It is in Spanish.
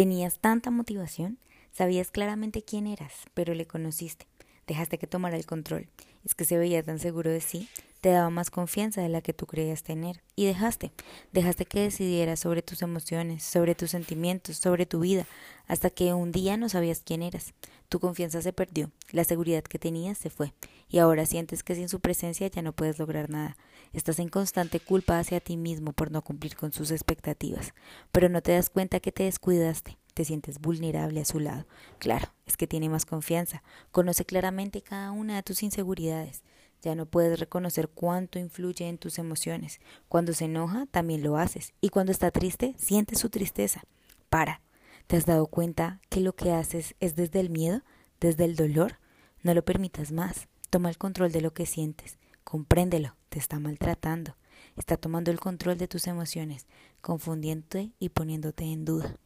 Tenías tanta motivación, sabías claramente quién eras, pero le conociste. Dejaste que tomara el control. Es que se veía tan seguro de sí, te daba más confianza de la que tú creías tener. Y dejaste, dejaste que decidiera sobre tus emociones, sobre tus sentimientos, sobre tu vida, hasta que un día no sabías quién eras. Tu confianza se perdió, la seguridad que tenías se fue, y ahora sientes que sin su presencia ya no puedes lograr nada. Estás en constante culpa hacia ti mismo por no cumplir con sus expectativas, pero no te das cuenta que te descuidaste, te sientes vulnerable a su lado. Claro, es que tiene más confianza, conoce claramente cada una de tus inseguridades. Ya no puedes reconocer cuánto influye en tus emociones. Cuando se enoja, también lo haces, y cuando está triste, sientes su tristeza. Para, ¿Te has dado cuenta que lo que haces es desde el miedo, desde el dolor? No lo permitas más. Toma el control de lo que sientes. Compréndelo. Te está maltratando. Está tomando el control de tus emociones, confundiéndote y poniéndote en duda.